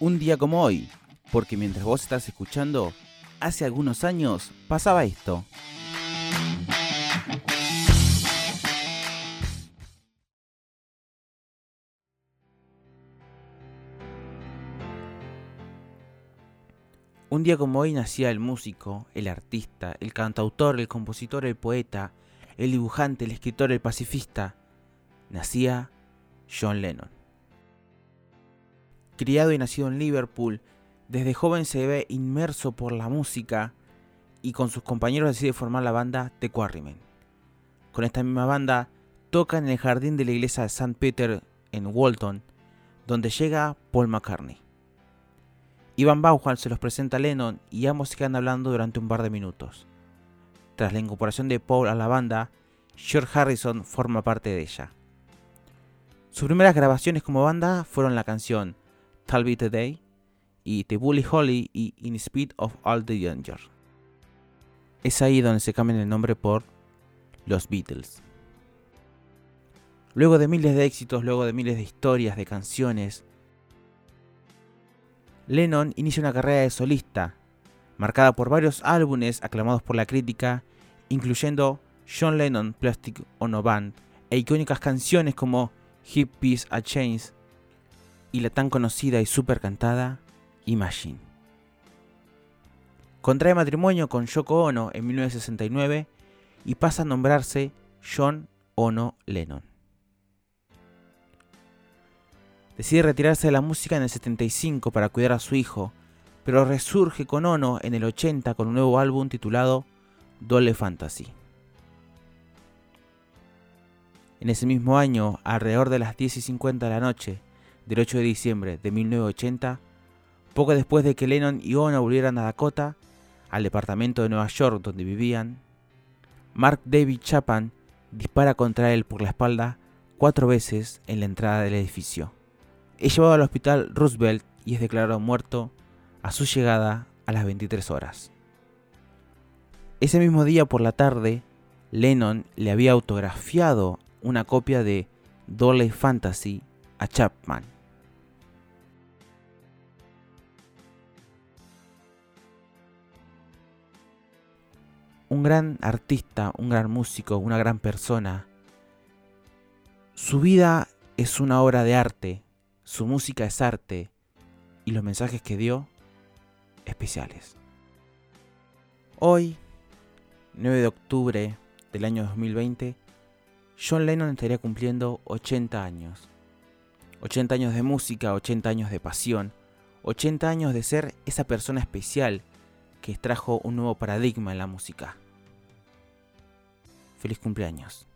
un día como hoy, porque mientras vos estás escuchando, hace algunos años pasaba esto. Un día como hoy nacía el músico, el artista, el cantautor, el compositor, el poeta, el dibujante, el escritor, el pacifista. Nacía John Lennon. Criado y nacido en Liverpool, desde joven se ve inmerso por la música y con sus compañeros decide formar la banda The Quarrymen. Con esta misma banda toca en el jardín de la iglesia de St. Peter en Walton, donde llega Paul McCartney. Ivan Bauhan se los presenta a Lennon y ambos se quedan hablando durante un par de minutos. Tras la incorporación de Paul a la banda, George Harrison forma parte de ella. Sus primeras grabaciones como banda fueron la canción Be y The Bully Holly y In Speed of All the Danger. Es ahí donde se cambian el nombre por Los Beatles. Luego de miles de éxitos, luego de miles de historias, de canciones, Lennon inicia una carrera de solista, marcada por varios álbumes aclamados por la crítica, incluyendo John Lennon Plastic Ono Band e icónicas canciones como Hip Peace a Chains y la tan conocida y super cantada Imagine. Contrae matrimonio con Yoko Ono en 1969 y pasa a nombrarse John Ono Lennon. Decide retirarse de la música en el 75 para cuidar a su hijo, pero resurge con Ono en el 80 con un nuevo álbum titulado Dole Fantasy. En ese mismo año, alrededor de las 10 y 50 de la noche del 8 de diciembre de 1980, poco después de que Lennon y Ono volvieran a Dakota, al departamento de Nueva York donde vivían, Mark David Chapman dispara contra él por la espalda cuatro veces en la entrada del edificio. Es llevado al hospital Roosevelt y es declarado muerto a su llegada a las 23 horas. Ese mismo día por la tarde, Lennon le había autografiado una copia de Dolly Fantasy a Chapman. Un gran artista, un gran músico, una gran persona. Su vida es una obra de arte, su música es arte y los mensajes que dio especiales. Hoy, 9 de octubre del año 2020, John Lennon estaría cumpliendo 80 años. 80 años de música, 80 años de pasión, 80 años de ser esa persona especial que trajo un nuevo paradigma en la música. Feliz cumpleaños.